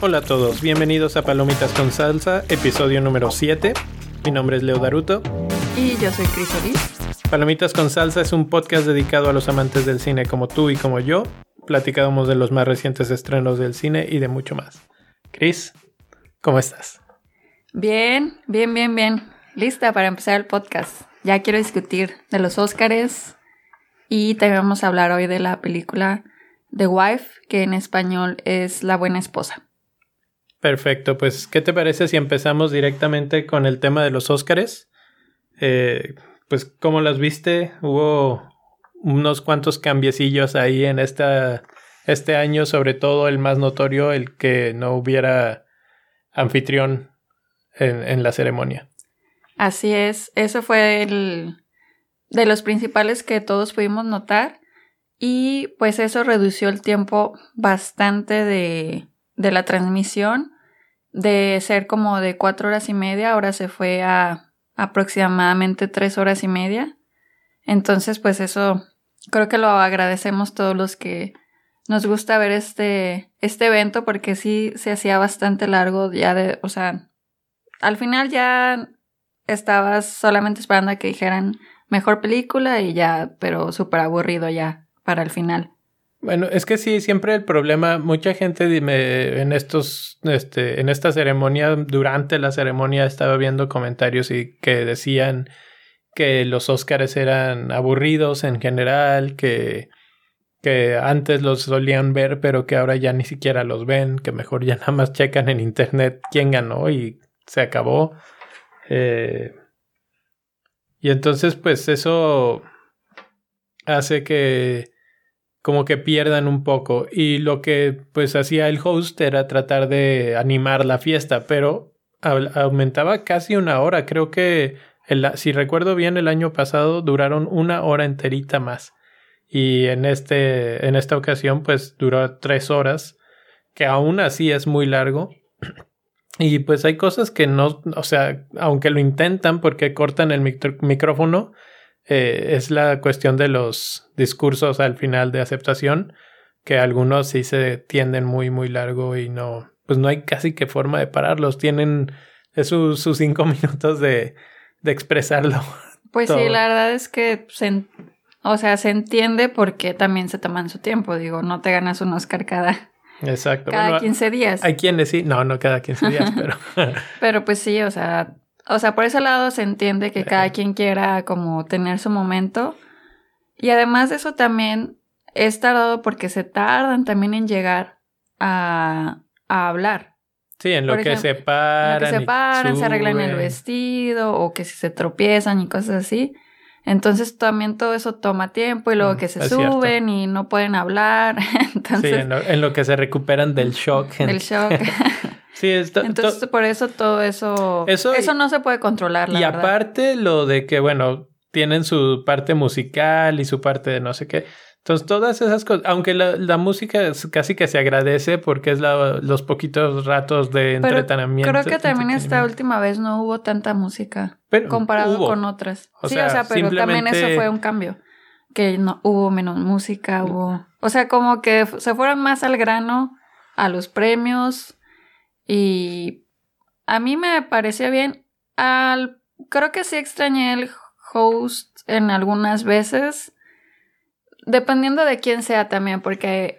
Hola a todos, bienvenidos a Palomitas con Salsa, episodio número 7. Mi nombre es Leo Daruto. Y yo soy Cris Palomitas con Salsa es un podcast dedicado a los amantes del cine como tú y como yo. Platicamos de los más recientes estrenos del cine y de mucho más. Cris, ¿cómo estás? Bien, bien, bien, bien. Lista para empezar el podcast. Ya quiero discutir de los Óscares y también vamos a hablar hoy de la película The Wife, que en español es La Buena Esposa. Perfecto, pues ¿qué te parece si empezamos directamente con el tema de los Óscares? Eh, pues ¿cómo las viste? Hubo unos cuantos cambiecillos ahí en esta, este año, sobre todo el más notorio, el que no hubiera anfitrión en, en la ceremonia. Así es, eso fue el de los principales que todos pudimos notar y pues eso redució el tiempo bastante de, de la transmisión de ser como de cuatro horas y media, ahora se fue a aproximadamente tres horas y media. Entonces, pues eso creo que lo agradecemos todos los que nos gusta ver este, este evento porque sí se hacía bastante largo ya de, o sea, al final ya estabas solamente esperando a que dijeran mejor película y ya, pero súper aburrido ya para el final. Bueno, es que sí, siempre el problema, mucha gente dime, en estos, este, en esta ceremonia, durante la ceremonia estaba viendo comentarios y que decían que los Óscares eran aburridos en general, que, que antes los solían ver, pero que ahora ya ni siquiera los ven, que mejor ya nada más checan en internet quién ganó y se acabó. Eh, y entonces, pues eso hace que como que pierdan un poco. Y lo que pues hacía el host era tratar de animar la fiesta, pero aumentaba casi una hora. Creo que, si recuerdo bien, el año pasado duraron una hora enterita más. Y en, este, en esta ocasión pues duró tres horas, que aún así es muy largo. Y pues hay cosas que no, o sea, aunque lo intentan porque cortan el micrófono, eh, es la cuestión de los discursos al final de aceptación, que algunos sí se tienden muy, muy largo y no, pues no hay casi que forma de pararlos. Tienen sus, sus cinco minutos de, de expresarlo. Pues sí, la verdad es que se, o sea, se entiende porque también se toman su tiempo. Digo, no te ganas un Oscar cada, Exacto. Cada 15 días. Hay quienes sí, no, no cada 15 días, pero. pero pues sí, o sea, o sea, por ese lado se entiende que cada quien quiera como tener su momento. Y además de eso también es tardado porque se tardan también en llegar a, a hablar. Sí, en lo que se paran. En lo que se paran, se arreglan el vestido o que si se tropiezan y cosas así. Entonces también todo eso toma tiempo y luego mm, que se suben y no pueden hablar. Entonces, sí, en lo, que se recuperan del shock. Del shock. sí, Entonces por eso todo eso, eso, eso no se puede controlar. La y aparte lo de que, bueno, tienen su parte musical y su parte de no sé qué. Entonces, todas esas cosas, aunque la, música casi que se agradece porque es los poquitos ratos de entretenimiento. Creo que también esta última vez no hubo tanta música comparado con otras. sí, o sea, pero también eso fue un cambio. Que no hubo menos música, hubo. O sea, como que se fueron más al grano a los premios. Y a mí me parecía bien. Al, creo que sí extrañé el host en algunas veces dependiendo de quién sea también, porque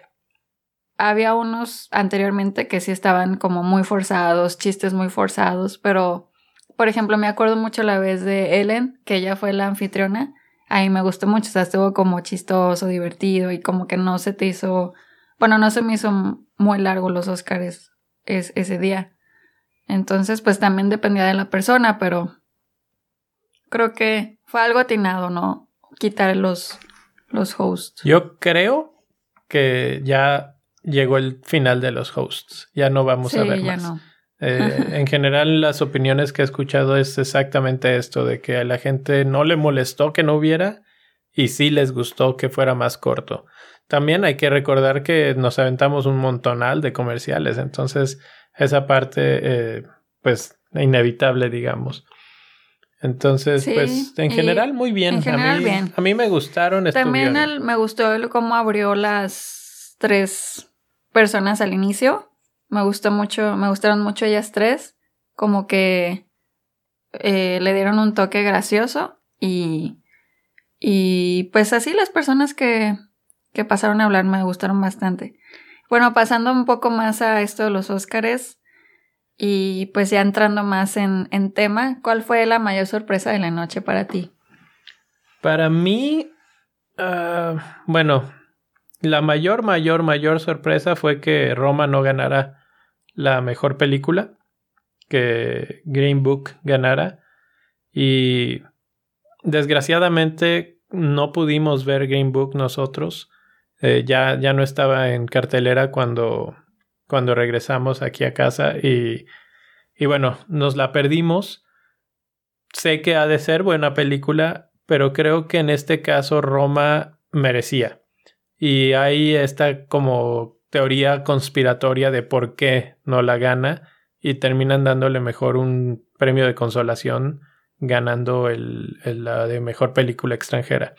había unos anteriormente que sí estaban como muy forzados, chistes muy forzados, pero por ejemplo me acuerdo mucho la vez de Ellen, que ella fue la anfitriona, ahí me gustó mucho, o sea, estuvo como chistoso, divertido y como que no se te hizo, bueno, no se me hizo muy largo los Oscars ese día. Entonces, pues también dependía de la persona, pero creo que fue algo atinado, ¿no? Quitar los, los hosts. Yo creo que ya llegó el final de los hosts. Ya no vamos a ver más. Eh, en general, las opiniones que he escuchado es exactamente esto: de que a la gente no le molestó que no hubiera y sí les gustó que fuera más corto. También hay que recordar que nos aventamos un montonal de comerciales, entonces esa parte, eh, pues, inevitable, digamos. Entonces, pues en general muy bien. En general a mí, bien. A mí me gustaron. También me gustó cómo abrió las tres personas al inicio. Me gustó mucho, me gustaron mucho ellas tres. Como que eh, le dieron un toque gracioso y, y pues así las personas que, que pasaron a hablar me gustaron bastante. Bueno, pasando un poco más a esto de los Óscares y pues ya entrando más en, en tema, ¿cuál fue la mayor sorpresa de la noche para ti? Para mí, ah, bueno, la mayor, mayor, mayor sorpresa fue que Roma no ganara la mejor película, que Green Book ganara. Y desgraciadamente no pudimos ver Green Book nosotros. Eh, ya, ya no estaba en cartelera cuando, cuando regresamos aquí a casa y, y bueno, nos la perdimos. Sé que ha de ser buena película, pero creo que en este caso Roma merecía. Y hay esta como teoría conspiratoria de por qué no la gana y terminan dándole mejor un premio de consolación ganando el, la de mejor película extranjera.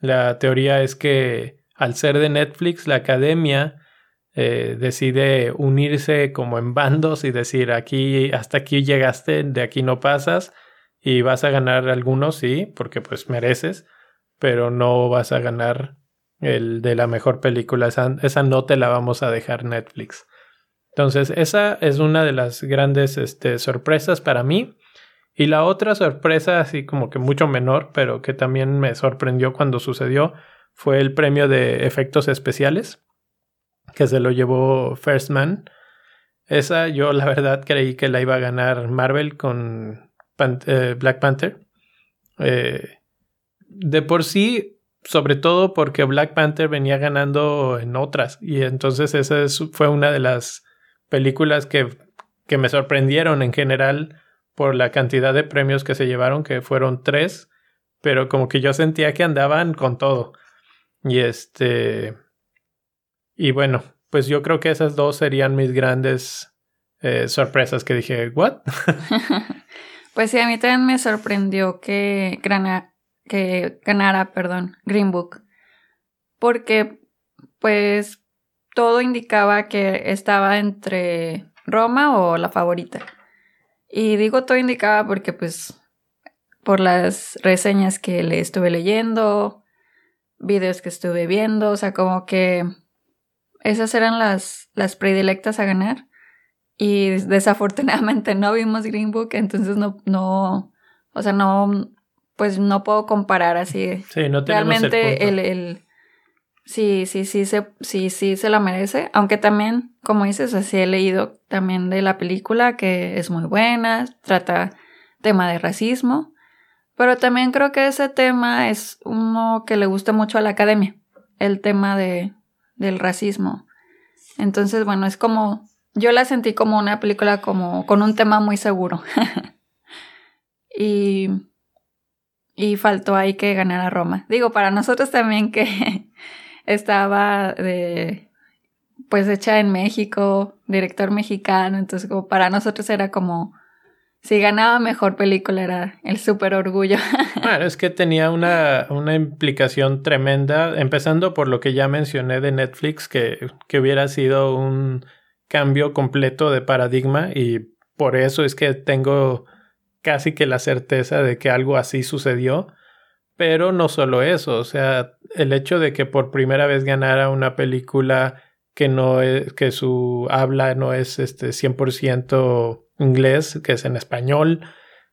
La teoría es que al ser de Netflix, la academia eh, decide unirse como en bandos y decir aquí hasta aquí llegaste, de aquí no pasas y vas a ganar algunos, sí, porque pues mereces, pero no vas a ganar el de la mejor película, esa, esa no te la vamos a dejar Netflix. Entonces, esa es una de las grandes este, sorpresas para mí. Y la otra sorpresa, así como que mucho menor, pero que también me sorprendió cuando sucedió, fue el premio de efectos especiales, que se lo llevó First Man. Esa yo la verdad creí que la iba a ganar Marvel con eh, Black Panther. Eh, de por sí, sobre todo porque Black Panther venía ganando en otras. Y entonces esa fue una de las películas que, que me sorprendieron en general por la cantidad de premios que se llevaron, que fueron tres. Pero como que yo sentía que andaban con todo. Y este. Y bueno, pues yo creo que esas dos serían mis grandes eh, sorpresas que dije, ¿what? pues sí, a mí también me sorprendió que, que ganara, perdón, Green Book. Porque, pues, todo indicaba que estaba entre Roma o la favorita. Y digo todo indicaba porque, pues, por las reseñas que le estuve leyendo, videos que estuve viendo, o sea, como que esas eran las, las predilectas a ganar. Y desafortunadamente no vimos Green Book, entonces no, no, o sea, no, pues no puedo comparar así. Sí, no Realmente el, el, sí, sí, sí, se, sí, sí se la merece. Aunque también, como dices, así he leído también de la película que es muy buena, trata tema de racismo. Pero también creo que ese tema es uno que le gusta mucho a la academia, el tema de, del racismo. Entonces, bueno, es como, yo la sentí como una película como con un tema muy seguro. y, y faltó ahí que ganara Roma. Digo, para nosotros también que estaba de, pues hecha en México, director mexicano, entonces como para nosotros era como si ganaba mejor película era el súper orgullo. Bueno, es que tenía una, una, implicación tremenda, empezando por lo que ya mencioné de Netflix, que, que hubiera sido un cambio completo de paradigma y por eso es que tengo casi que la certeza de que algo así sucedió. Pero no solo eso, o sea, el hecho de que por primera vez ganara una película que no es, que su habla no es este 100% inglés, que es en español,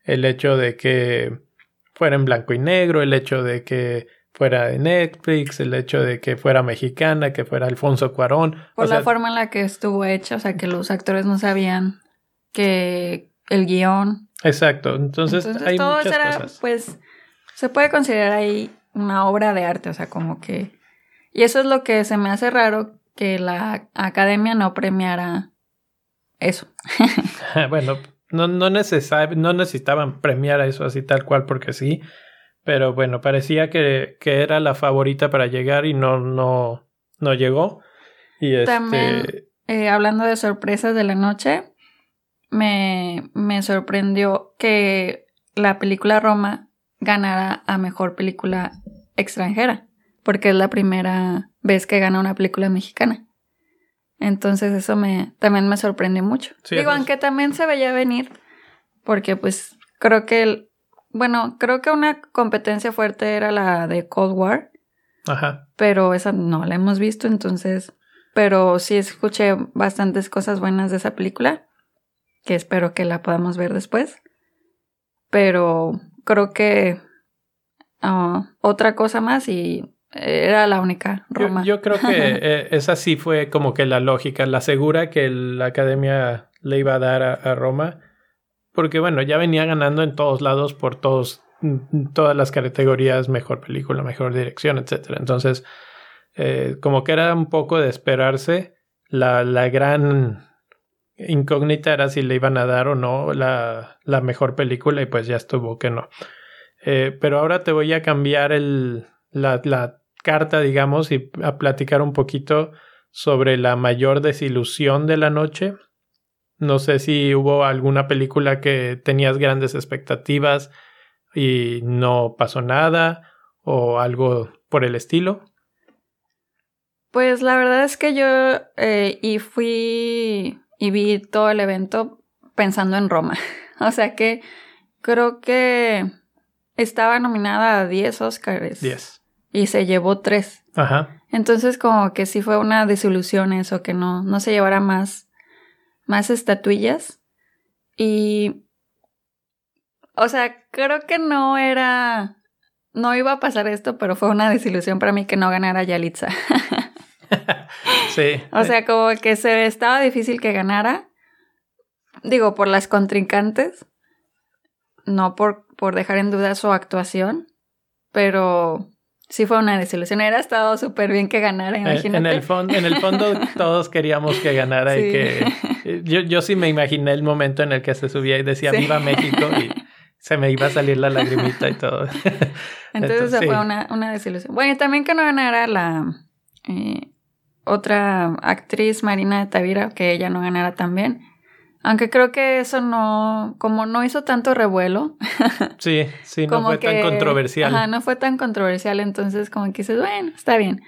el hecho de que fuera en blanco y negro, el hecho de que fuera de Netflix, el hecho de que fuera mexicana, que fuera Alfonso Cuarón. Por la forma en la que estuvo hecha, o sea, que los actores no sabían que el guion. Exacto, entonces, hay todo muchas era, pues, se puede considerar ahí una obra de arte, o sea, como que... Y eso es lo que se me hace raro que la academia no premiara eso. bueno, no, no, no necesitaban premiar eso así tal cual porque sí, pero bueno, parecía que, que era la favorita para llegar y no, no, no llegó. Y este... También, eh, hablando de sorpresas de la noche, me, me sorprendió que la película Roma ganara a mejor película extranjera, porque es la primera vez que gana una película mexicana. Entonces eso me también me sorprendió mucho. Digo, aunque también se veía venir, porque pues creo que el, bueno, creo que una competencia fuerte era la de Cold War. Ajá. Pero esa no la hemos visto, entonces, pero sí escuché bastantes cosas buenas de esa película, que espero que la podamos ver después. Pero creo que ah, otra cosa más y era la única Roma. Yo, creo que eh, esa sí fue como que la lógica, la segura que la academia le iba a dar a, Roma. Porque bueno, ya venía ganando en todos lados por todos, todas las categorías, mejor película, mejor dirección, etc. Entonces, eh, como que era un poco de esperarse. La, la gran incógnita era si le iban a dar o no la, la mejor película y pues ya estuvo que no. Eh, pero ahora te voy a cambiar el, la, la carta, digamos, y a platicar un poquito sobre la mayor desilusión de la noche. No sé si hubo alguna película que tenías grandes expectativas y no pasó nada o algo por el estilo. Pues la verdad es que yo eh, y fui y vi todo el evento pensando en Roma. o sea que creo que estaba nominada a 10 Oscars. 10 y se llevó tres. Ajá. Entonces como que sí fue una desilusión eso, que no, no se llevara más, más estatuillas. Y, o sea, creo que no era, no iba a pasar esto, pero fue una desilusión para mí que no ganara Yalitza. sí. O sea, como que se estaba difícil que ganara. Digo, por las contrincantes, no por, por dejar en duda su actuación, pero sí fue una desilusión. Era estado súper bien que ganara, imagínate. En el, fondo, en el fondo todos queríamos que ganara y que... Eh, yo, yo sí me imaginé el momento en el que se subía y decía Viva México y se me iba a salir la lagrimita y todo. Entonces, fue una, una, desilusión. Bueno, y también que no ganara la eh, otra actriz, Marina de Tavira, que ella no ganara también. Aunque creo que eso no, como no hizo tanto revuelo. sí, sí, no fue tan controversial. Ajá, no fue tan controversial, entonces como que dices, bueno, está bien.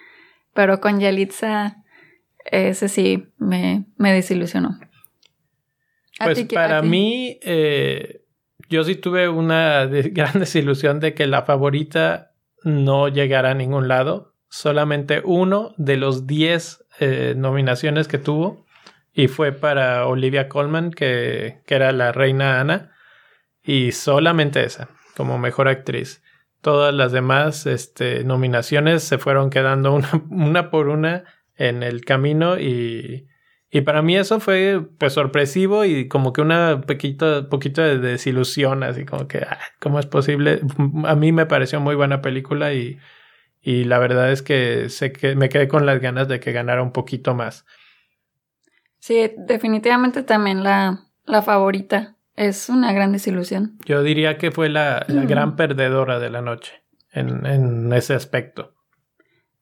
Pero con Yalitza, ese sí me, me desilusionó. Pues para mí, eh, yo sí tuve una gran desilusión de que la favorita no llegara a ningún lado. Solamente uno de los 10 eh, nominaciones que tuvo y fue para Olivia Colman, que, que, era la reina Ana, y solamente esa, como mejor actriz. Todas las demás este, nominaciones se fueron quedando una, una por una en el camino y, y, para mí eso fue pues sorpresivo y como que una poquito, poquito de desilusión, así como que, ah, ¿cómo es posible? A mí me pareció muy buena película y, y la verdad es que, sé que me quedé con las ganas de que ganara un poquito más. Sí, definitivamente también la, la favorita. Es una gran desilusión. Yo diría que fue la, gran perdedora de la noche en, en, ese aspecto.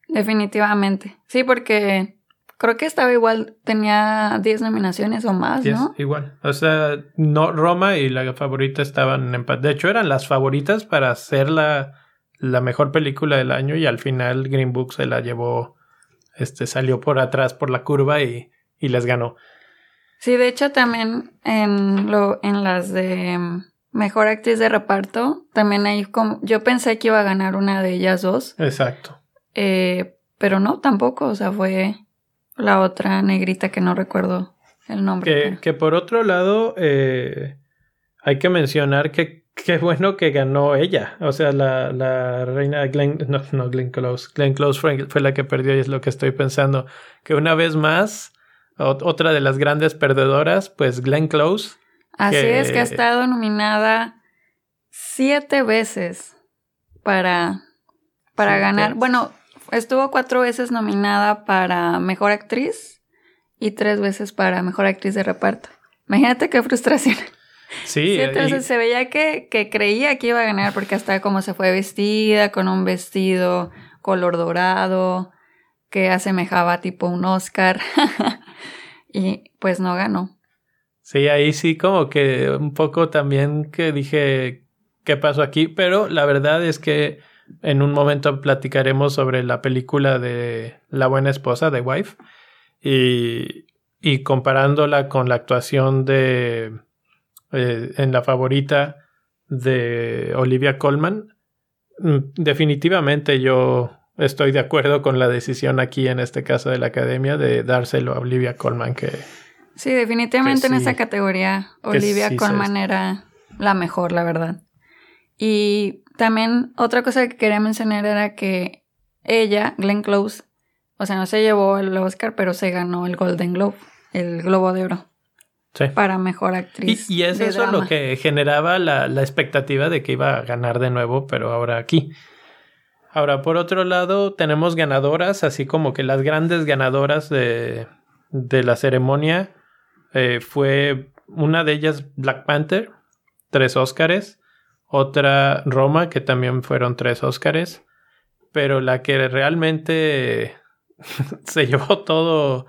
Definitivamente. Sí, porque creo que estaba igual, tenía 10 nominaciones o más, ¿no? Igual. O sea, no, Roma y la favorita estaban en empate. De hecho, eran las favoritas para ser la, la mejor película del año y al final Green Book se la llevó, este, salió por atrás por la curva y y les ganó. Sí, de hecho también en lo en las de mm, mejor actriz de reparto, también hay como yo pensé que iba a ganar una de ellas dos. Exacto. Eh, pero no, tampoco, o sea, fue la otra negrita que no recuerdo el nombre. Que, por otro lado, eh, hay que mencionar que qué bueno que ganó ella. O sea, la, la reina Glenn, no, no Glenn Close, Glenn Close fue, fue, la que perdió y es lo que estoy pensando. Que una vez más otra de las grandes perdedoras, pues Glenn Close. Así es, que ha estado nominada siete veces para, para ganar. Bueno, estuvo cuatro veces nominada para Mejor Actriz y tres veces para Mejor Actriz de Reparto. Imagínate qué frustración. Sí. entonces se veía que, que creía que iba a ganar porque hasta como se fue vestida, con un vestido color dorado, que asemejaba tipo un Oscar. y pues no ganó. Sí, ahí sí como que un poco también que dije, qué pasó aquí, pero la verdad es que en un momento platicaremos sobre la película de La buena esposa de Wife y, y comparándola con la actuación de eh, en la favorita de Olivia Colman, mm, definitivamente yo estoy de acuerdo con la decisión aquí en este caso de la academia de dárselo a Olivia Colman que sí definitivamente en esa categoría Olivia Colman era la mejor la verdad y también otra cosa que quería mencionar era que ella Glenn Close o sea no se llevó el Oscar pero se ganó el Golden Globe el Globo de Oro Sí. para mejor actriz. Y, es eso lo que generaba la, la, expectativa de que iba a ganar de nuevo, pero ahora aquí. Ahora, por otro lado, tenemos ganadoras, así como que las grandes ganadoras de, de la ceremonia eh, fue una de ellas Black Panther, tres Óscares, otra Roma, que también fueron tres Óscares, pero la que realmente se llevó todo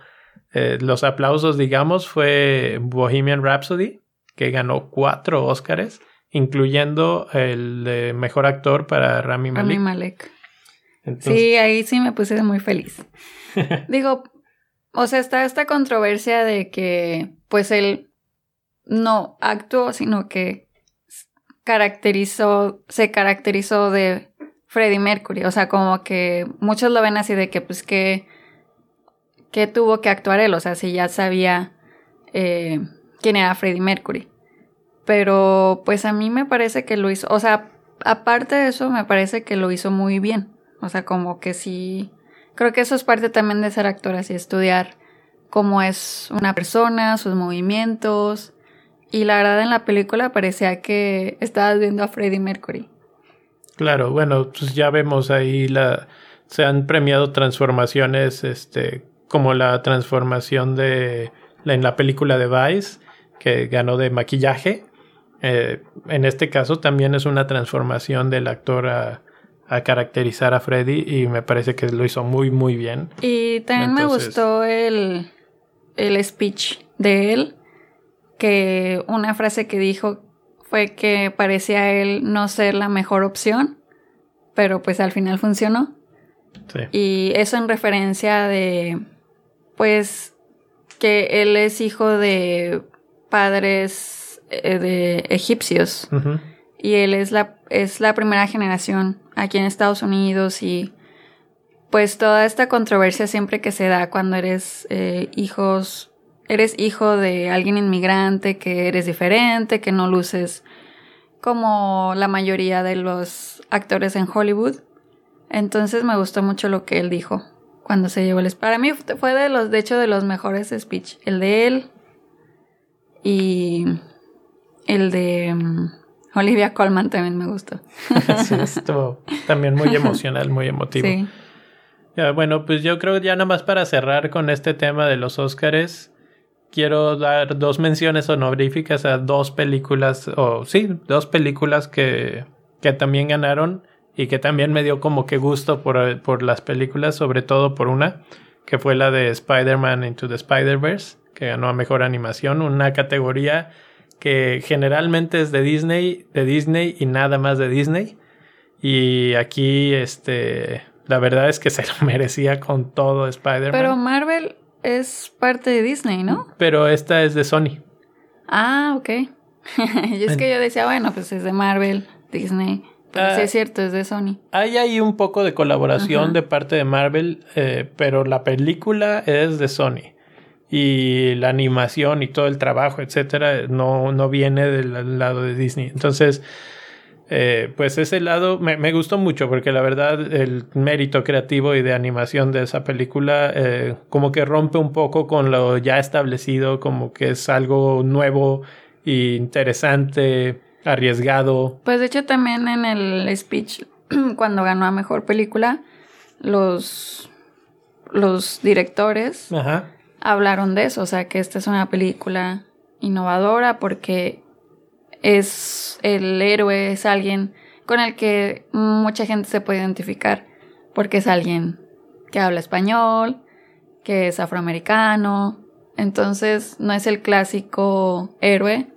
eh, los aplausos, digamos, fue Bohemian Rhapsody, que ganó cuatro Óscares incluyendo el de mejor actor para Rami Malek. Rami Malek. Sí, ahí sí me puse muy feliz. Digo, o sea, está esta controversia de que, pues él no actuó, sino que caracterizó, se caracterizó de Freddie Mercury. O sea, como que muchos lo ven así de que, pues, que, que tuvo que actuar él. O sea, si ya sabía eh, quién era Freddie Mercury. Pero pues a mí me parece que lo hizo, o sea, aparte de eso, me parece que lo hizo muy bien. O sea, como que sí, creo que eso es parte también de ser actor, así estudiar cómo es una persona, sus movimientos. Y la verdad en la película parecía que estabas viendo a Freddie Mercury. Claro, bueno, pues ya vemos ahí la se han premiado transformaciones este como la transformación de en la película de Vice que ganó de maquillaje eh, en este caso también es una transformación del actor a, caracterizar a Freddy y me parece que lo hizo muy muy bien. Y también me gustó el, el speech de él, que una frase que dijo fue que parecía él no ser la mejor opción, pero pues al final funcionó. Sí. Y eso en referencia de, pues, que él es hijo de padres de egipcios. Y él es la, es la primera generación aquí en Estados Unidos y pues toda esta controversia siempre que se da cuando eres eh, hijos, eres hijo de alguien inmigrante, que eres diferente, que no luces como la mayoría de los actores en Hollywood. Entonces me gustó mucho lo que él dijo cuando se llevó el Para mí fue de los, de hecho, de los mejores speech. El de él y el de mm, Olivia Colman también me gustó. sí, estuvo también muy emocional, muy emotivo. Sí. bueno, pues yo creo ya nada más para cerrar con este tema de los Óscares, quiero dar dos menciones honoríficas a dos películas, o sí, dos películas que, que también ganaron y que también me dio como que gusto por, por las películas, sobre todo por una, que fue la de Spider-Man Into the Spider-Verse, que ganó a Mejor Animación, una categoría que generalmente es de Disney, de Disney y nada más de Disney. Y aquí, este, la verdad es que se lo merecía con todo Spider-Man. Pero Marvel es parte de Disney, ¿no? Pero esta es de Sony. Ah, ok. y es que yo decía, bueno, pues es de Marvel, Disney. Pero sí ah, es cierto, es de Sony. Hay ahí un poco de colaboración de parte de Marvel, eh, pero la película es de Sony y la animación y todo el trabajo, etcétera, no, no viene del lado de Disney. Entonces, eh, pues ese lado me, gustó mucho porque la verdad el mérito creativo y de animación de esa película eh, como que rompe un poco con lo ya establecido, como que es algo nuevo e interesante, arriesgado. Pues de hecho también en el speech cuando ganó a mejor película los los directores Ajá hablaron de eso, o sea que esta es una película innovadora porque es el héroe, es alguien con el que mucha gente se puede identificar, porque es alguien que habla español, que es afroamericano, entonces no es el clásico héroe,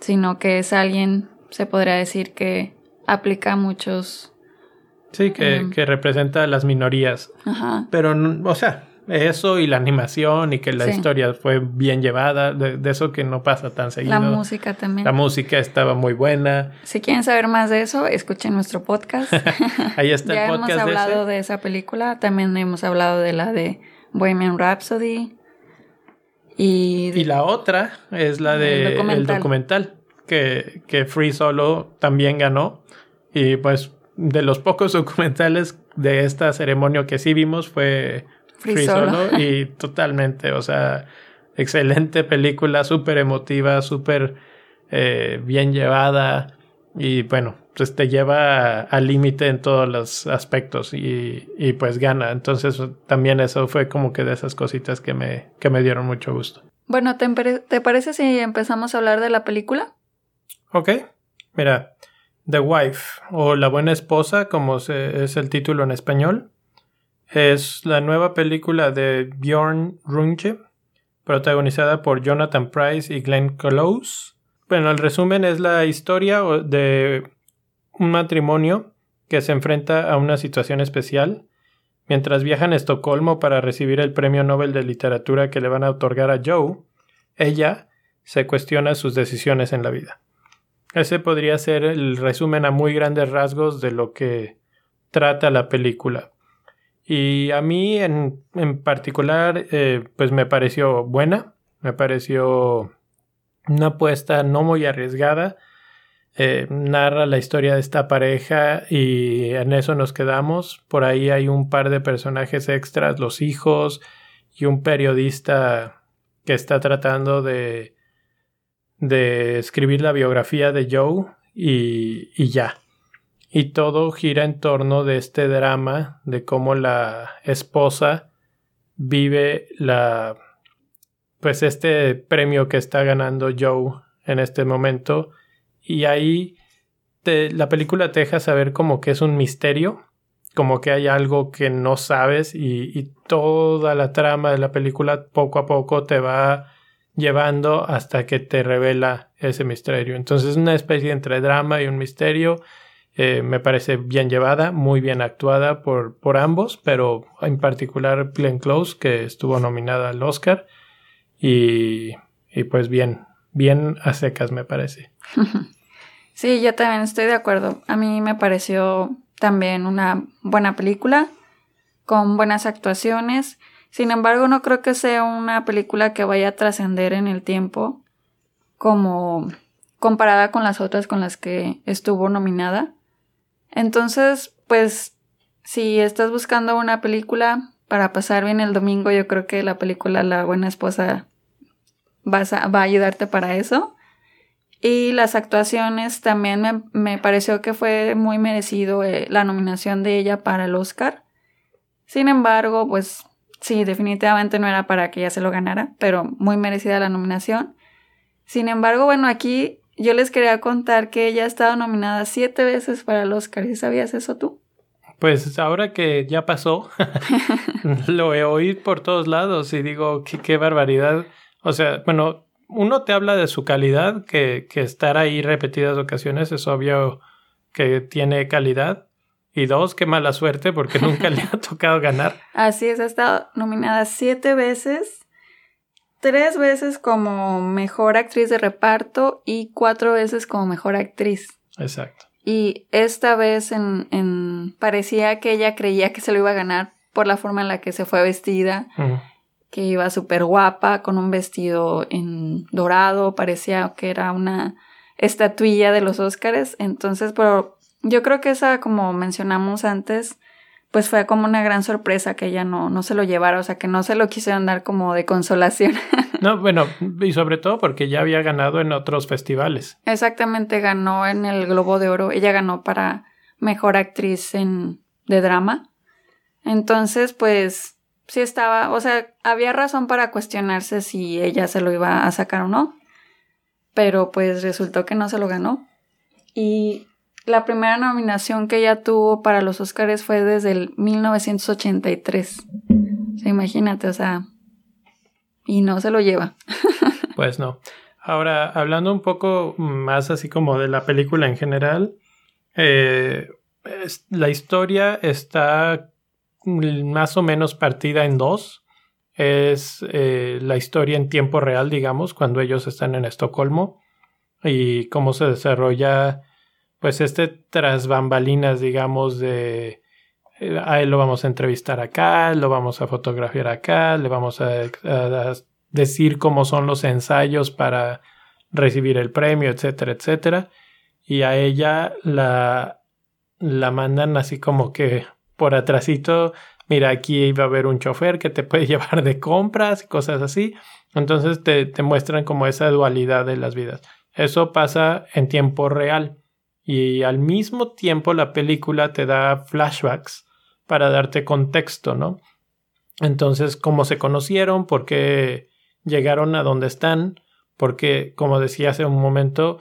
sino que es alguien se podría decir que aplica a muchos. Sí, que, que representa a las minorías. Ajá. Pero, o sea, eso y la animación y que la historia fue bien llevada, de, eso que no pasa tan seguido. La música también. La música estaba muy buena. Si quieren saber más de eso, escuchen nuestro podcast. Ahí está ya el podcast. hemos hablado de, esa película, también hemos hablado de la de Bohemian Rhapsody. Y, y la otra es la de el documental, que, que Free Solo también ganó. Y pues de los pocos documentales de esta ceremonia que sí vimos fue Free, Solo. y totalmente, o sea, excelente película, súper emotiva, súper eh, bien llevada y bueno, pues te lleva al límite en todos los aspectos y, y, pues gana. Entonces también eso fue como que de esas cositas que me, que me dieron mucho gusto. Bueno, ¿te, ¿te parece si empezamos a hablar de la película? Ok, mira, The Wife o La Buena Esposa, como se, es el título en español, es la nueva película de Bjorn Runge, protagonizada por Jonathan Price y Glenn Close. Bueno, el resumen es la historia de un matrimonio que se enfrenta a una situación especial mientras viajan a Estocolmo para recibir el premio Nobel de Literatura que le van a otorgar a Joe. Ella se cuestiona sus decisiones en la vida. Ese podría ser el resumen a muy grandes rasgos de lo que trata la película. Y a mí en, en particular, eh, pues me pareció buena, me pareció una apuesta no muy arriesgada. Eh, narra la historia de esta pareja y en eso nos quedamos. Por ahí hay un par de personajes extras, los hijos y un periodista que está tratando de, de escribir la biografía de Joe y, y ya. Y todo gira en torno de este drama de cómo la esposa vive la pues este premio que está ganando Joe en este momento y ahí la película te deja saber como que es un misterio como que hay algo que no sabes y, y, toda la trama de la película poco a poco te va llevando hasta que te revela ese misterio. Entonces es una especie entre drama y un misterio eh, me parece bien llevada, muy bien actuada por, por ambos, pero en particular Glenn Close, que estuvo nominada al Oscar. Y, y pues bien, bien a secas me parece. Sí, yo también estoy de acuerdo. A mí me pareció también una buena película, con buenas actuaciones. Sin embargo, no creo que sea una película que vaya a trascender en el tiempo como comparada con las otras con las que estuvo nominada. Entonces, pues, si estás buscando una película para pasar bien el domingo, yo creo que la película La Buena Esposa va a ayudarte para eso. Y las actuaciones también me, pareció que fue muy merecido eh, la nominación de ella para el Oscar. Sin embargo, pues sí, definitivamente no era para que ella se lo ganara, pero muy merecida la nominación. Sin embargo, bueno, aquí yo les quería contar que ella ha estado nominada siete veces para el Oscar. ¿Y sabías eso tú? Pues ahora que ya pasó, lo he oído por todos lados y digo, qué, qué, barbaridad. O sea, bueno, uno te habla de su calidad, que, que estar ahí repetidas ocasiones es obvio que tiene calidad. Y dos, qué mala suerte porque nunca le ha tocado ganar. Así es, ha estado nominada siete veces tres veces como mejor actriz de reparto y cuatro veces como mejor actriz. Exacto. Y esta vez en, parecía que ella creía que se lo iba a ganar por la forma en la que se fue vestida, que iba súper guapa, con un vestido en dorado, parecía que era una estatuilla de los Óscares. Entonces, pero yo creo que esa, como mencionamos antes, pues fue como una gran sorpresa que ella no, no se lo llevara, o sea, que no se lo quisieron dar como de consolación. no, bueno, y sobre todo porque ya había ganado en otros festivales. Exactamente, ganó en el Globo de Oro, ella ganó para Mejor Actriz en, de Drama. Entonces, pues sí estaba, o sea, había razón para cuestionarse si ella se lo iba a sacar o no, pero pues resultó que no se lo ganó. Y la primera nominación que ella tuvo para los Oscars fue desde el 1983. O sea, imagínate, o sea, y no se lo lleva. pues no. Ahora, hablando un poco más así como de la película en general, eh, la historia está más o menos partida en dos. Es eh, la historia en tiempo real, digamos, cuando ellos están en Estocolmo y cómo se desarrolla, pues, este tras bambalinas, digamos, de eh, a él lo vamos a entrevistar acá, lo vamos a fotografiar acá, le vamos a, decir cómo son los ensayos para recibir el premio, etcétera, etcétera. Y a ella la, la mandan así como que por atrásito, mira, aquí iba a haber un chofer que te puede llevar de compras y cosas así. Entonces te, te muestran como esa dualidad de las vidas. Eso pasa en tiempo real. Y al mismo tiempo la película te da flashbacks para darte contexto, ¿no? Entonces, cómo se conocieron, por qué llegaron a donde están, porque, como decía hace un momento,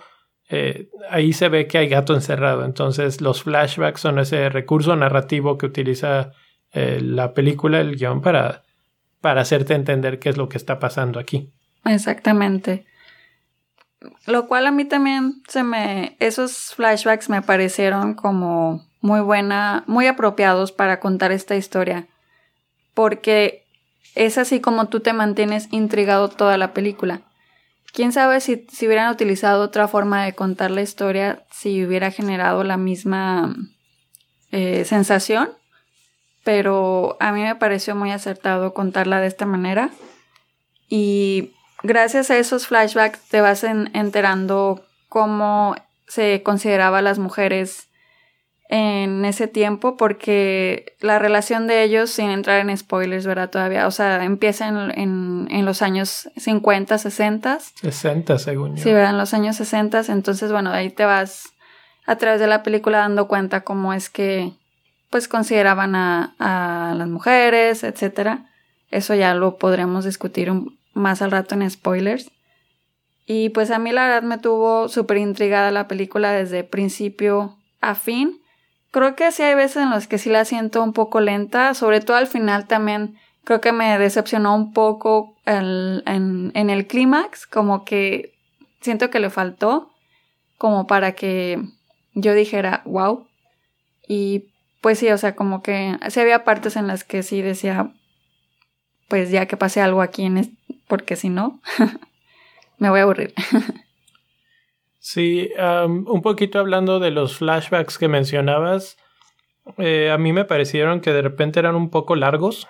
eh, ahí se ve que hay gato encerrado. Entonces, los flashbacks son ese recurso narrativo que utiliza eh, la película, el guion, para, para hacerte entender qué es lo que está pasando aquí. Exactamente. Lo cual a mí también se me. Esos flashbacks me parecieron como muy buena, muy apropiados para contar esta historia. Porque es así como tú te mantienes intrigado toda la película. Quién sabe si, si hubieran utilizado otra forma de contar la historia, si hubiera generado la misma eh, sensación. Pero a mí me pareció muy acertado contarla de esta manera. Y gracias a esos flashbacks te vas enterando cómo se consideraba a las mujeres en ese tiempo porque la relación de ellos, sin entrar en spoilers, ¿verdad? Todavía, o sea, empieza en, en, los años 50, 60. 60, según yo. Sí, ¿verdad? En los años 60, entonces, bueno, ahí te vas a través de la película dando cuenta cómo es que, pues, consideraban a, a las mujeres, etcétera. Eso ya lo podremos discutir más al rato en spoilers. Y pues a mí la verdad me tuvo súper intrigada la película desde principio a fin Creo que sí hay veces en las que sí la siento un poco lenta, sobre todo al final también creo que me decepcionó un poco en, el clímax, como que siento que le faltó como para que yo dijera, wow. Y pues sí, o sea, como que sí había partes en las que sí decía, pues ya que pase algo aquí, en porque si no, me voy a aburrir. Sí, un poquito hablando de los flashbacks que mencionabas, eh, a mí me parecieron que de repente eran un poco largos.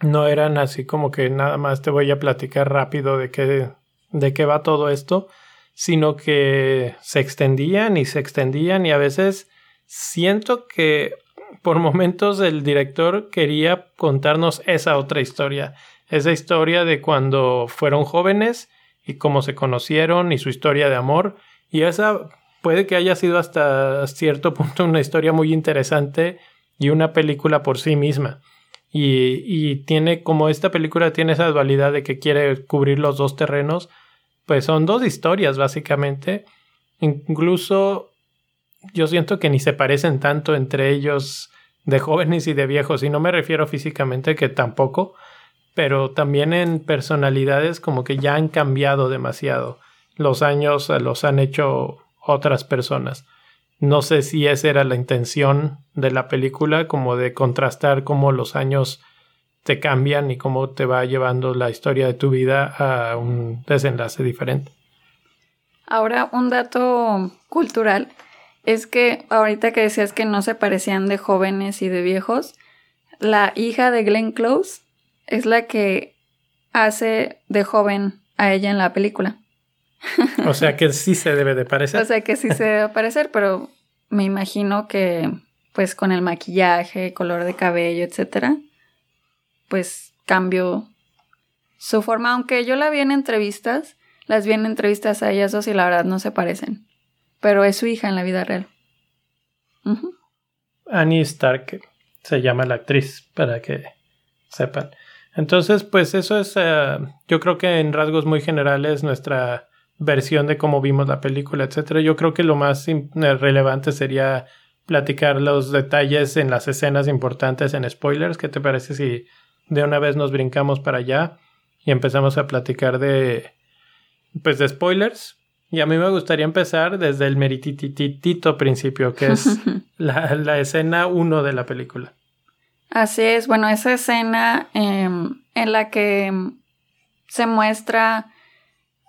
No eran así como que nada más te voy a platicar rápido de qué, de qué va todo esto, sino que se extendían y se extendían y a veces siento que por momentos el director quería contarnos esa otra historia, esa historia de cuando fueron jóvenes y cómo se conocieron y su historia de amor. Y esa puede que haya sido hasta cierto punto una historia muy interesante y una película por sí misma. Y, y tiene, como esta película tiene esa dualidad de que quiere cubrir los dos terrenos, pues son dos historias básicamente. Incluso yo siento que ni se parecen tanto entre ellos de jóvenes y de viejos, y no me refiero físicamente que tampoco, pero también en personalidades como que ya han cambiado demasiado. Los años los han hecho otras personas. No sé si esa era la intención de la película, como de contrastar cómo los años te cambian y cómo te va llevando la historia de tu vida a un desenlace diferente. Ahora, un dato cultural es que ahorita que decías que no se parecían de jóvenes y de viejos, la hija de Glenn Close es la que hace de joven a ella en la película. O sea que sí se debe de parecer. o sea que sí se debe parecer, pero me imagino que pues con el maquillaje, color de cabello, etcétera, pues cambió su forma, aunque yo la vi en entrevistas, las vi en entrevistas a ellas dos y la verdad no se parecen, pero es su hija en la vida real. Annie Stark se llama la actriz, para que sepan. Entonces, pues eso es, eh, yo creo que en rasgos muy generales nuestra versión de cómo vimos la película, etcétera. Yo creo que lo más eh, relevante sería platicar los detalles en las escenas importantes en spoilers. ¿Qué te parece si de una vez nos brincamos para allá y empezamos a platicar de pues de spoilers. Y a mí me gustaría empezar desde el meritititito principio, que es la, la escena 1 de la película. Así es, bueno, esa escena em, en la que se muestra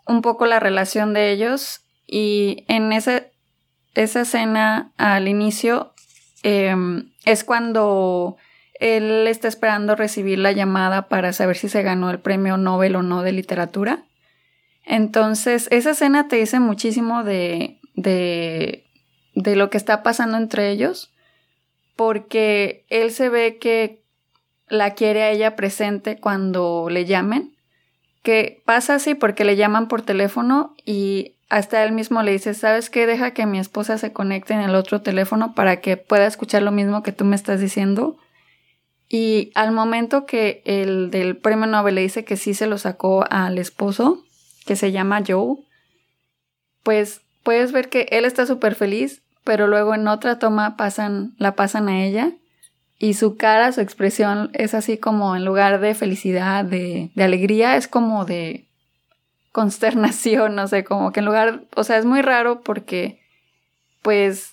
un poco la relación de ellos y en ese, esa escena al inicio em, es cuando él está esperando recibir la llamada para saber si se ganó el premio Nobel o no de literatura. Entonces, esa escena te dice muchísimo de, de, de lo que está pasando entre ellos, porque él se ve que la quiere a ella presente cuando le llamen, que pasa así porque le llaman por teléfono y hasta él mismo le dice, ¿sabes qué? Deja que mi esposa se conecte en el otro teléfono para que pueda escuchar lo mismo que tú me estás diciendo. Y al momento que el del premio Nobel le dice que sí se lo sacó al esposo, que se llama Joe, pues puedes ver que él está súper feliz, pero luego en otra toma pasan, la pasan a ella y su cara, su expresión es así como en lugar de felicidad, de, de alegría, es como de consternación, no sé, como que en lugar, o sea, es muy raro porque pues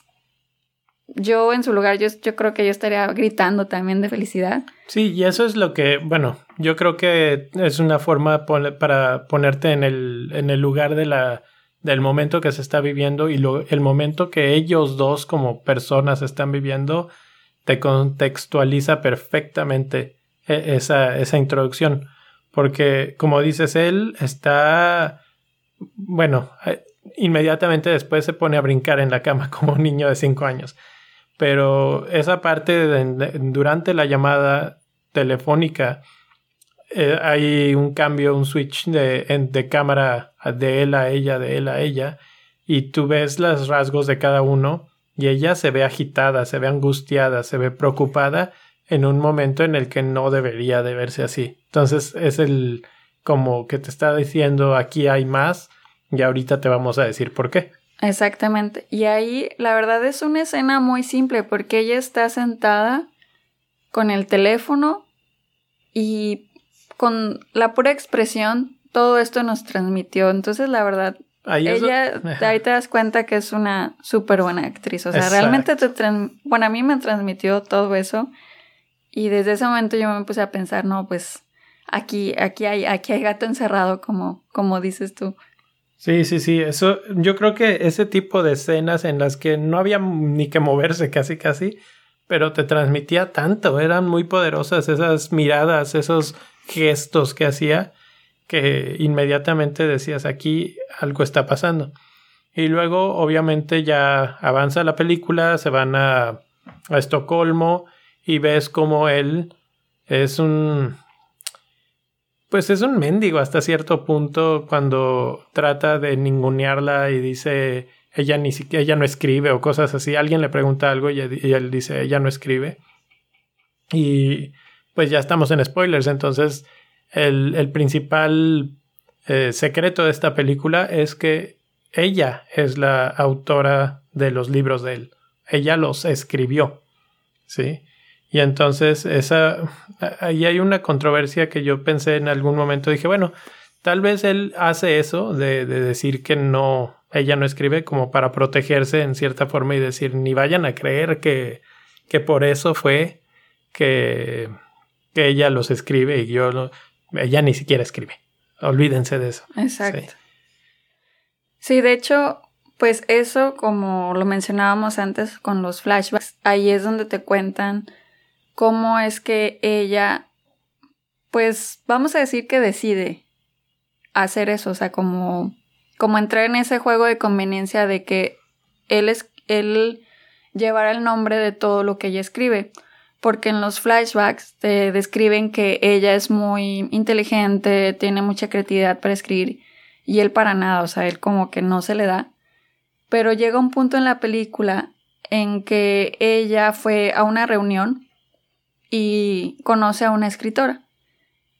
yo en su lugar, yo, yo creo que yo estaría gritando también de felicidad. Sí, y eso es lo que, bueno, yo creo que es una forma para ponerte en el, en el lugar de la, del momento que se está viviendo y el momento que ellos dos como personas están viviendo, te contextualiza perfectamente e, esa, esa introducción. Porque, como dices, él está, bueno, eh, inmediatamente después se pone a brincar en la cama como un niño de cinco años pero esa parte durante la llamada telefónica eh, hay un cambio, un switch de, de, cámara de él a ella, de él a ella, y tú ves los rasgos de cada uno y ella se ve agitada, se ve angustiada, se ve preocupada en un momento en el que no debería de verse así. Entonces es el como que te está diciendo aquí hay más y ahorita te vamos a decir por qué. Exactamente. Y ahí la verdad es una escena muy simple porque ella está sentada con el teléfono y con la pura expresión todo esto nos transmitió. Entonces la verdad, ella, ahí te das cuenta que es una súper buena actriz. O sea, realmente te bueno, a mí me transmitió todo eso. Y desde ese momento yo me puse a pensar, no, pues aquí, aquí hay, aquí hay gato encerrado, como, como dices tú. Sí, sí, sí, eso, yo creo que ese tipo de escenas en las que no había ni que moverse casi, casi, pero te transmitía tanto, eran muy poderosas esas miradas, esos gestos que hacía, que inmediatamente decías aquí algo está pasando. Y luego, obviamente, ya avanza la película, se van a, Estocolmo y ves como él es un pues es un mendigo hasta cierto punto cuando trata de ningunearla y dice ella ni siquiera ella no escribe o cosas así. Alguien le pregunta algo y, él dice ella no escribe. Y pues ya estamos en spoilers, entonces el, principal eh, secreto de esta película es que ella es la autora de los libros de él. Ella los escribió. ¿Sí? Y entonces esa, ahí hay una controversia que yo pensé en algún momento, dije, bueno, tal vez él hace eso de, de decir que no, ella no escribe como para protegerse en cierta forma y decir, ni vayan a creer que, que por eso fue que, que ella los escribe y yo, ella ni siquiera escribe. Olvídense de eso. Exacto. sí, de hecho, pues eso, como lo mencionábamos antes con los flashbacks, ahí es donde te cuentan cómo es que ella, pues vamos a decir que decide hacer eso, o sea, como, como entrar en ese juego de conveniencia de que él, es, él llevará el nombre de todo lo que ella escribe. Porque en los flashbacks te describen que ella es muy inteligente, tiene mucha creatividad para escribir y él para nada, o sea, él como que no se le da. Pero llega un punto en la película en que ella fue a una reunión y conoce a una escritora.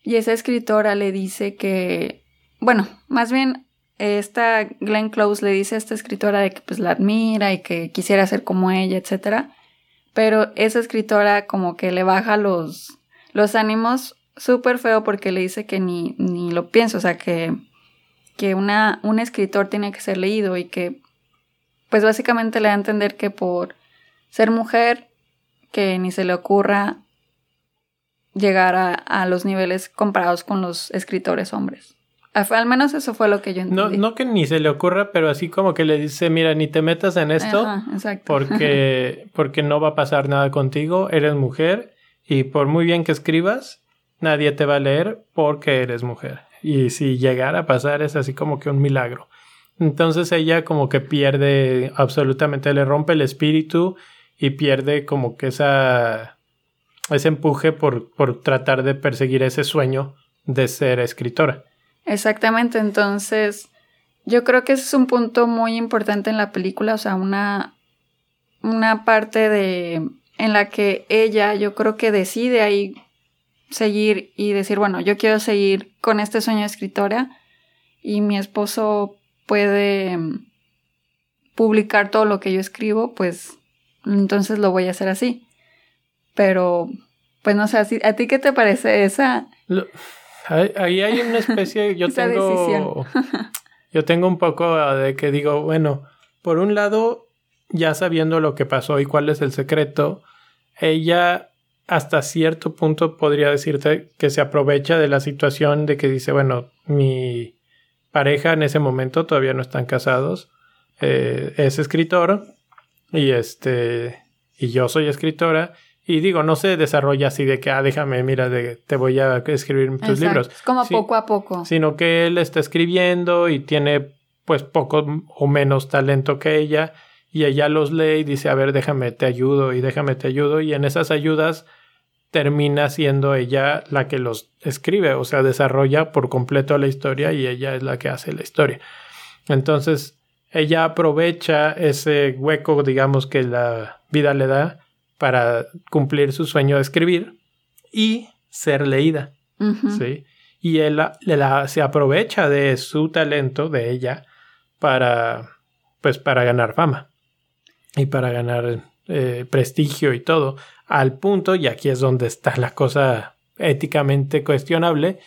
Y esa escritora le dice que, bueno, más bien esta Glenn Close le dice a esta escritora de que pues la admira y que quisiera ser como ella, etc. Pero esa escritora como que le baja los, los ánimos súper feo porque le dice que ni, ni lo piensa, o sea que, que una, un escritor tiene que ser leído y que pues básicamente le da a entender que por ser mujer, que ni se le ocurra llegar a, los niveles comparados con los escritores hombres. Al menos eso fue lo que yo entendí. No, no que ni se le ocurra, pero así como que le dice, mira, ni te metas en esto, porque, porque no va a pasar nada contigo, eres mujer y por muy bien que escribas, nadie te va a leer porque eres mujer. Y si llegara a pasar es así como que un milagro. Entonces ella como que pierde absolutamente, le rompe el espíritu y pierde como que esa ese empuje por, por tratar de perseguir ese sueño de ser escritora. Exactamente, entonces yo creo que ese es un punto muy importante en la película, o sea, una, una parte de en la que ella yo creo que decide ahí seguir y decir, bueno, yo quiero seguir con este sueño de escritora y mi esposo puede mm, publicar todo lo que yo escribo, pues entonces lo voy a hacer así. Pero, pues no sé, ¿a ti qué te parece esa? ahí hay una especie, yo tengo, yo tengo un poco de que digo, bueno, por un lado, ya sabiendo lo que pasó y cuál es el secreto, ella hasta cierto punto podría decirte que se aprovecha de la situación de que dice, bueno, mi pareja en ese momento todavía no están casados, eh, es escritor y este y yo soy escritora y digo, no se desarrolla así de que, ah, déjame, mira, de, te voy a escribir tus libros. Es como poco a poco. Sino que él está escribiendo y tiene pues poco o menos talento que ella y ella los lee y dice, a ver, déjame, te ayudo y déjame, te ayudo y en esas ayudas termina siendo ella la que los escribe, o sea, desarrolla por completo la historia y ella es la que hace la historia. Entonces, ella aprovecha ese hueco, digamos, que la vida le da para cumplir su sueño de escribir y ser leída. ¿sí? Y él se aprovecha de su talento, de ella, para, pues, para ganar fama y para ganar eh, prestigio y todo al punto, y aquí es donde está la cosa éticamente cuestionable,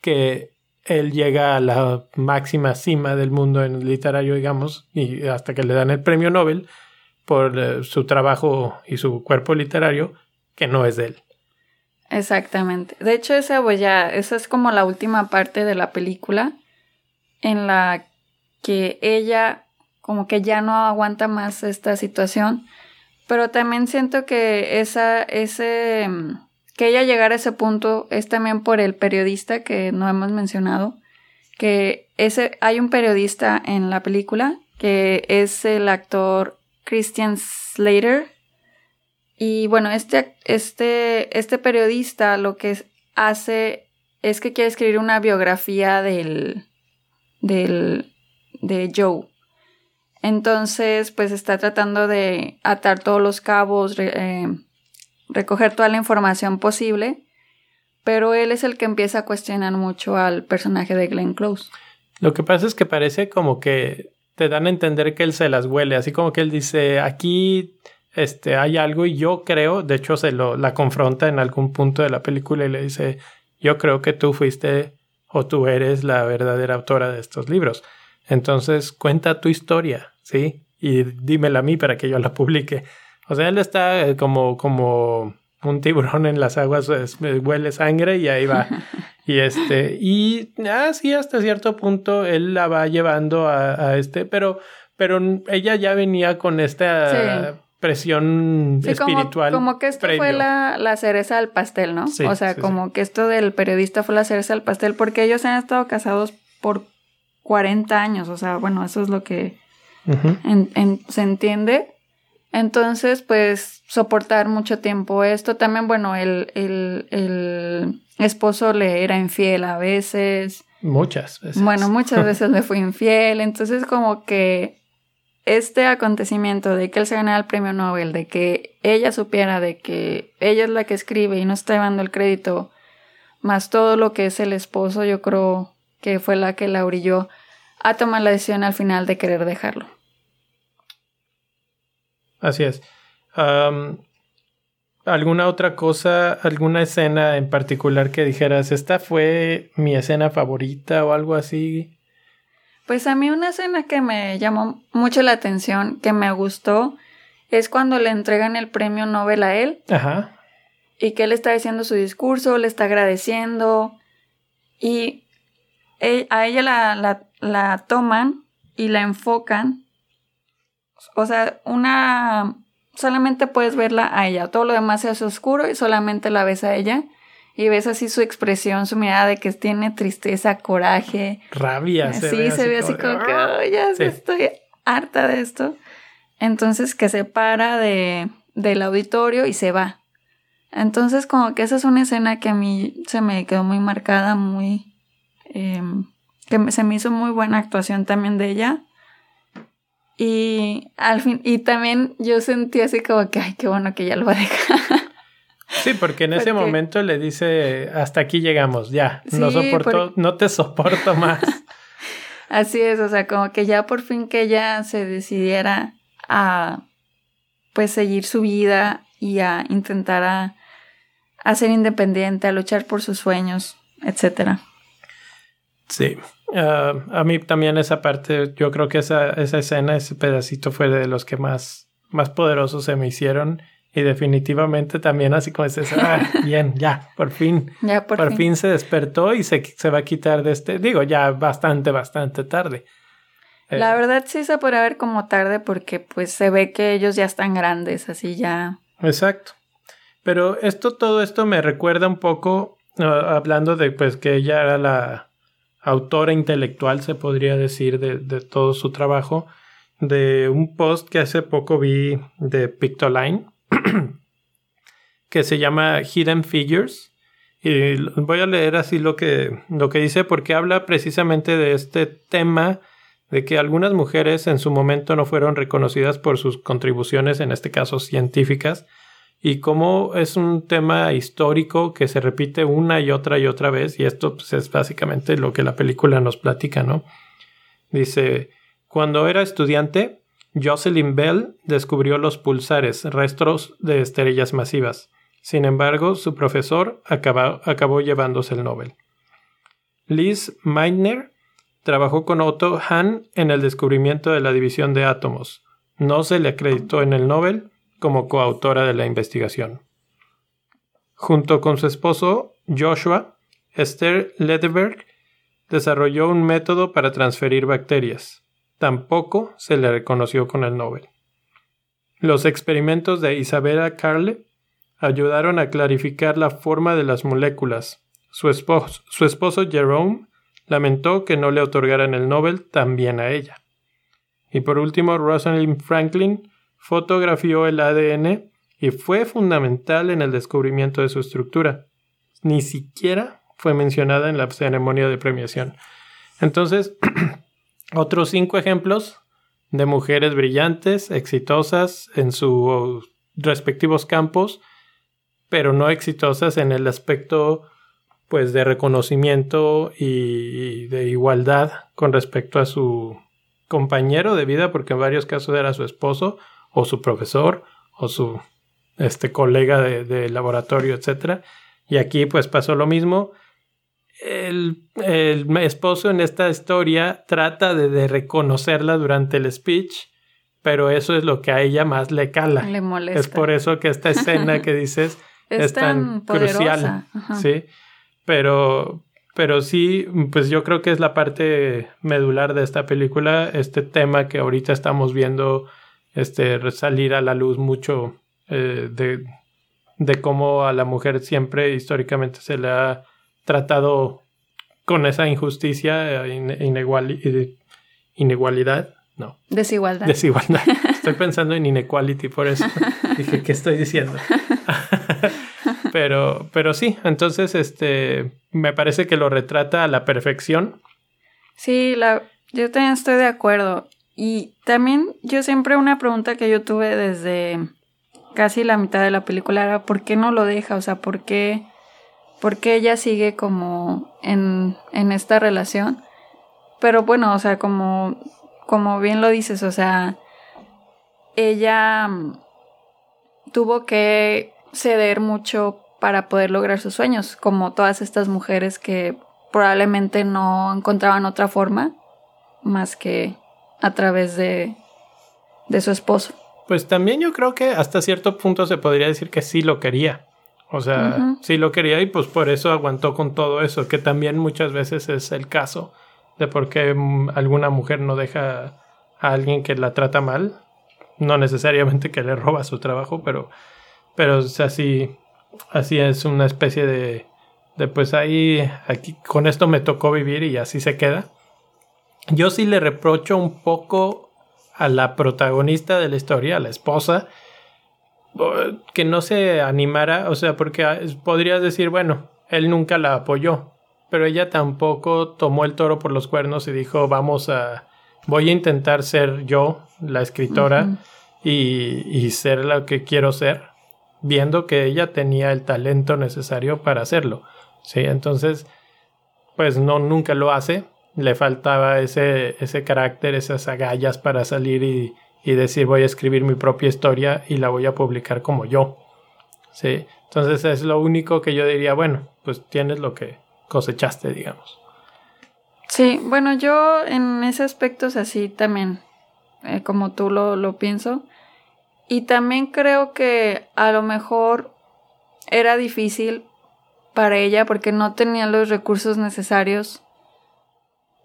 que él llega a la máxima cima del mundo en el literario, digamos, y hasta que le dan el premio Nobel por eh, su trabajo y su cuerpo literario, que no es de él. Exactamente. De hecho, esa, ya, esa es como la última parte de la película en la que ella como que ya no aguanta más esta situación pero también siento que esa, ese, que ella llegara a ese punto es también por el periodista que no hemos mencionado, que ese, hay un periodista en la película que es el actor Christian Slater. Y bueno, este, este, este periodista lo que hace es que quiere escribir una biografía del, del, de Joe. Entonces, pues está tratando de atar todos los cabos, eh, recoger toda la información posible, pero él es el que empieza a cuestionar mucho al personaje de Glenn Close. Lo que pasa es que parece como que te dan a entender que él se las huele, así como que él dice, aquí este, hay algo y yo creo, de hecho se lo la confronta en algún punto de la película y le dice, yo creo que tú fuiste o tú eres la verdadera autora de estos libros. Entonces cuenta tu historia, ¿sí? Y dímela a mí para que yo la publique. O sea, él está como, como un tiburón en las aguas, huele sangre y ahí va. y este, y así ah, hasta cierto punto él la va llevando a, este, pero, pero ella ya venía con esta presión espiritual. Como, que esto fue la, la, cereza del pastel, ¿no? o sea, como que esto del periodista fue la cereza del pastel, porque ellos han estado casados por 40 años, o sea, bueno, eso es lo que se entiende. Entonces, pues, soportar mucho tiempo esto. También, bueno, el, el, el esposo le era infiel a veces. Muchas veces. Bueno, muchas veces le fue infiel. Entonces, como que este acontecimiento de que él se ganara el premio Nobel, de que ella supiera de que ella es la que escribe y no está llevando el crédito, más todo lo que es el esposo, yo creo que fue la que la orilló a tomar la decisión al final de querer dejarlo. Así es. ¿Alguna otra cosa, alguna escena en particular que dijeras, esta fue mi escena favorita o algo así? Pues a mí una escena que me llamó mucho la atención, que me gustó, es cuando le entregan el premio Nobel a él. Ajá. Y que él está diciendo su discurso, le está agradeciendo. Y e, a ella la, la toman y la enfocan. O sea, una... Solamente puedes verla a ella. Todo lo demás es oscuro y solamente la ves a ella y ves así su expresión, su mirada de que tiene tristeza, coraje. Rabia. sí, se ve así como que, oh, ya estoy harta de esto. Entonces que se para de, del auditorio y se va. Entonces como que esa es una escena que a mí se me quedó muy marcada, muy... Em, que se me hizo muy buena actuación también de ella. Y al fin, y también yo sentí así como que, ay, qué bueno que ya lo va a dejar. Sí, porque en ese momento le dice, hasta aquí llegamos, ya, no soporto, no te soporto más. Así es, o sea, como que ya por fin que ella se decidiera a, pues, seguir su vida y a intentar a, a ser independiente, a luchar por sus sueños, etcétera. Sí, ah, a mí también esa parte, yo creo que esa, esa escena, ese pedacito fue de los que más, más poderosos se me hicieron y definitivamente también así como dices, ah, bien, ya, por fin. Ya por, fin. se despertó y se, se va a quitar de este, digo, ya bastante, bastante tarde. La eh, verdad sí se puede ver como tarde porque pues se ve que ellos ya están grandes, así ya. Exacto. Pero esto, todo esto me recuerda un poco, ah, hablando de pues que ella era la autora intelectual, se podría decir, de, de todo su trabajo, de un post que hace poco vi de Pictoline que se llama Hidden Figures. Y voy a leer así lo que, lo que dice porque habla precisamente de este tema de que algunas mujeres en su momento no fueron reconocidas por sus contribuciones, en este caso científicas, y cómo es un tema histórico que se repite una y otra y otra vez, y esto pues, es básicamente lo que la película nos platica, ¿no? Dice, cuando era estudiante, Jocelyn Bell descubrió los pulsares, restos de estrellas masivas. Sin embargo, su profesor acabó, llevándose el Nobel. Liz Meitner trabajó con Otto Hahn en el descubrimiento de la división de átomos. No se le acreditó en el Nobel como coautora de la investigación. Junto con su esposo, Joshua, Esther Lederberg desarrolló un método para transferir bacterias. Tampoco se le reconoció con el Nobel. Los experimentos de Isabella Carle ayudaron a clarificar la forma de las moléculas. Su esposo, su esposo Jerome lamentó que no le otorgaran el Nobel también a ella. Y por último, Rosalind Franklin fotografió el ADN y fue fundamental en el descubrimiento de su estructura. Ni siquiera fue mencionada en la ceremonia de premiación. Entonces, Otros cinco ejemplos de mujeres brillantes, exitosas en sus respectivos campos, pero no exitosas en el aspecto pues de reconocimiento y de igualdad con respecto a su compañero de vida, porque en varios casos era su esposo o su profesor o su este colega de, de laboratorio, etcétera. Y aquí pues pasó lo mismo el, esposo en esta historia trata de, reconocerla durante el speech, pero eso es lo que a ella más le cala. Le molesta. Es por eso que esta escena que dices es, tan, crucial. Sí, pero, pero sí, pues yo creo que es la parte medular de esta película, este tema que ahorita estamos viendo este, salir a la luz mucho eh, de, de cómo a la mujer siempre históricamente se le ha tratado con esa injusticia, eh, inigualidad, no. Desigualdad. Desigualdad. Estoy pensando en inequality, por eso dije, ¿qué estoy diciendo? pero, pero sí, entonces, este, me parece que lo retrata a la perfección. Sí, la, yo también estoy de acuerdo. Y también yo siempre una pregunta que yo tuve desde casi la mitad de la película era ¿por qué no lo deja? O sea, ¿por qué porque ella sigue como en, en esta relación. Pero bueno, o sea, como, como bien lo dices, o sea, ella mm, tuvo que ceder mucho para poder lograr sus sueños, como todas estas mujeres que probablemente no encontraban otra forma más que a través de, de su esposo. Pues también yo creo que hasta cierto punto se podría decir que sí lo quería. O sea, sí lo quería y pues por eso aguantó con todo eso, que también muchas veces es el caso de por qué mm, alguna mujer no deja a alguien que la trata mal. No necesariamente que le roba su trabajo, pero, pero así, así es una especie de, de pues ahí, aquí, con esto me tocó vivir y así se queda. Yo sí le reprocho un poco a la protagonista de la historia, a la esposa, que no se animara, o sea, porque ah, podrías decir, bueno, él nunca la apoyó, pero ella tampoco tomó el toro por los cuernos y dijo, vamos a, voy a intentar ser yo, la escritora, y, y ser lo que quiero ser, viendo que ella tenía el talento necesario para hacerlo. Sí, entonces, pues no, nunca lo hace, le faltaba ese, ese carácter, esas agallas para salir y, y decir voy a escribir mi propia historia y la voy a publicar como yo. ¿Sí? Entonces es lo único que yo diría, bueno, pues tienes lo que cosechaste, digamos. Sí, bueno, yo en ese aspecto es así también, eh, como tú lo, lo pienso. Y también creo que a lo mejor era difícil para ella porque no tenía los recursos necesarios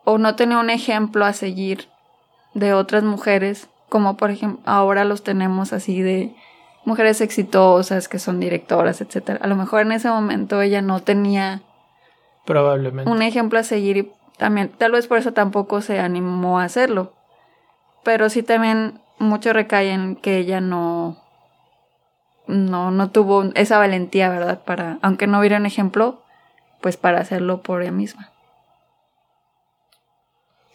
o no tenía un ejemplo a seguir de otras mujeres como por ejemplo ahora los tenemos así de mujeres exitosas que son directoras, etcétera. A lo mejor en ese momento ella no tenía probablemente un ejemplo a seguir y también tal vez por eso tampoco se animó a hacerlo. Pero sí también mucho recae en que ella no no no tuvo esa valentía, ¿verdad? Para aunque no hubiera un ejemplo, pues para hacerlo por ella misma.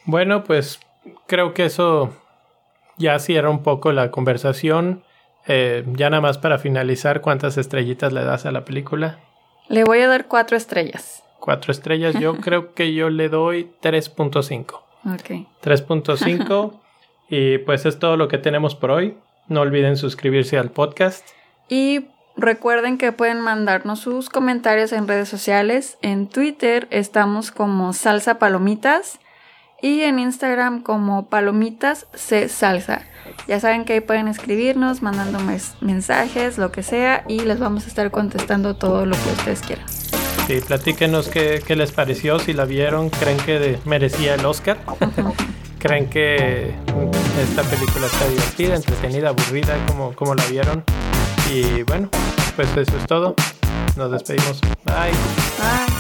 Bueno, pues creo que eso ya cierra un poco la conversación. Eh, ya nada más para finalizar, ¿cuántas estrellitas le das a la película? Le voy a dar cuatro estrellas. Cuatro estrellas, yo creo que yo le doy 3.5. Ok. 3.5. y pues es todo lo que tenemos por hoy. No olviden suscribirse al podcast. Y recuerden que pueden mandarnos sus comentarios en redes sociales. En Twitter estamos como Salsa Palomitas y en Instagram como palomitas se salsa. Ya saben que ahí pueden escribirnos, mandando mensajes, lo que sea, y les vamos a estar contestando todo lo que ustedes quieran. Sí, platíquenos qué, qué les pareció, si la vieron, creen que merecía el Oscar, creen que esta película está divertida, entretenida, aburrida, como, como la vieron. Y bueno, pues eso es todo. Nos despedimos. Bye. Bye.